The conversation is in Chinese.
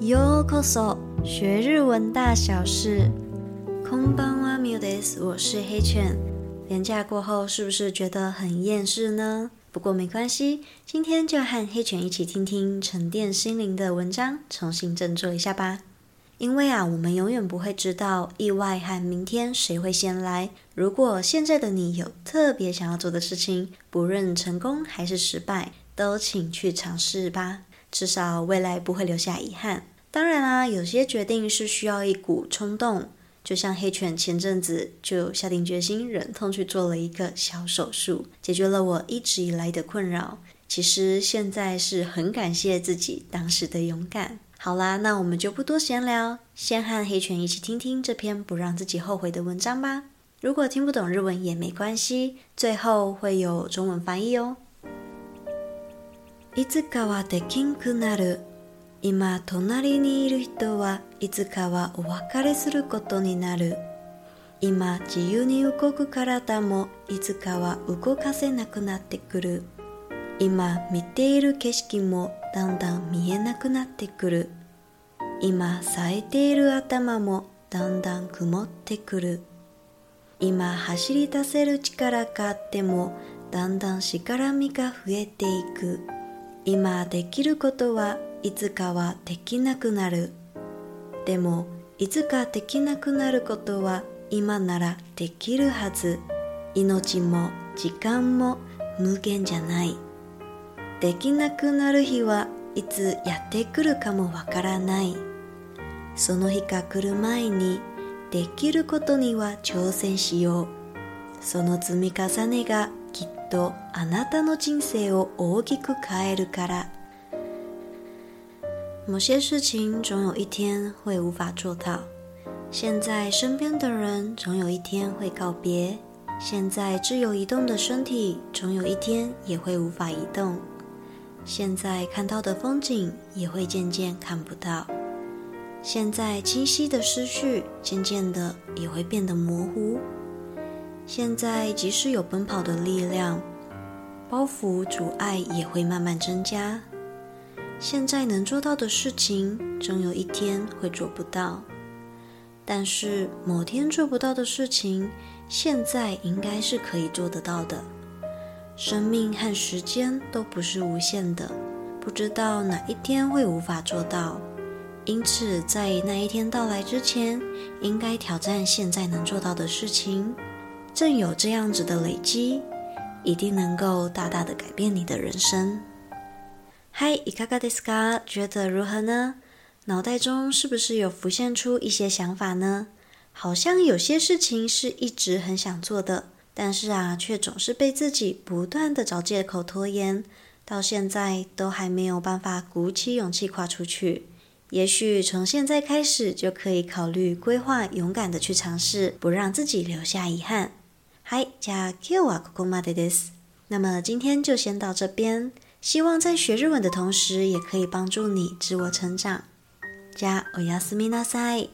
Yo，Koso，学日文大小事。Kombanwa m u d e s 我是黑犬。廉假过后是不是觉得很厌世呢？不过没关系，今天就和黑犬一起听听沉淀心灵的文章，重新振作一下吧。因为啊，我们永远不会知道意外和明天谁会先来。如果现在的你有特别想要做的事情，不论成功还是失败，都请去尝试吧。至少未来不会留下遗憾。当然啦，有些决定是需要一股冲动，就像黑犬前阵子就下定决心，忍痛去做了一个小手术，解决了我一直以来的困扰。其实现在是很感谢自己当时的勇敢。好啦，那我们就不多闲聊，先和黑犬一起听听这篇不让自己后悔的文章吧。如果听不懂日文也没关系，最后会有中文翻译哦。いつかはできんくなる今隣にいる人はいつかはお別れすることになる今自由に動く体もいつかは動かせなくなってくる今見ている景色もだんだん見えなくなってくる今咲いている頭もだんだん曇ってくる今走り出せる力があってもだんだんしがらみが増えていく。今できることはいつかはできなくなるでもいつかできなくなることは今ならできるはず命も時間も無限じゃないできなくなる日はいつやってくるかもわからないその日が来る前にできることには挑戦しようその積み重ねが多，あなたの人生を大きく変えるから。某些事情总有一天会无法做到。现在身边的人总有一天会告别。现在自由移动的身体总有一天也会无法移动。现在看到的风景也会渐渐看不到。现在清晰的思绪渐渐的也会变得模糊。现在即使有奔跑的力量，包袱阻碍也会慢慢增加。现在能做到的事情，终有一天会做不到。但是某天做不到的事情，现在应该是可以做得到的。生命和时间都不是无限的，不知道哪一天会无法做到。因此，在那一天到来之前，应该挑战现在能做到的事情。正有这样子的累积，一定能够大大的改变你的人生。嗨，i 卡 k a 斯 a s a 觉得如何呢？脑袋中是不是有浮现出一些想法呢？好像有些事情是一直很想做的，但是啊，却总是被自己不断的找借口拖延，到现在都还没有办法鼓起勇气跨出去。也许从现在开始就可以考虑规划，勇敢的去尝试，不让自己留下遗憾。Hi 加 Q 啊，狗狗妈的 is。那么今天就先到这边，希望在学日文的同时，也可以帮助你自我成长。じゃおやすみなさい。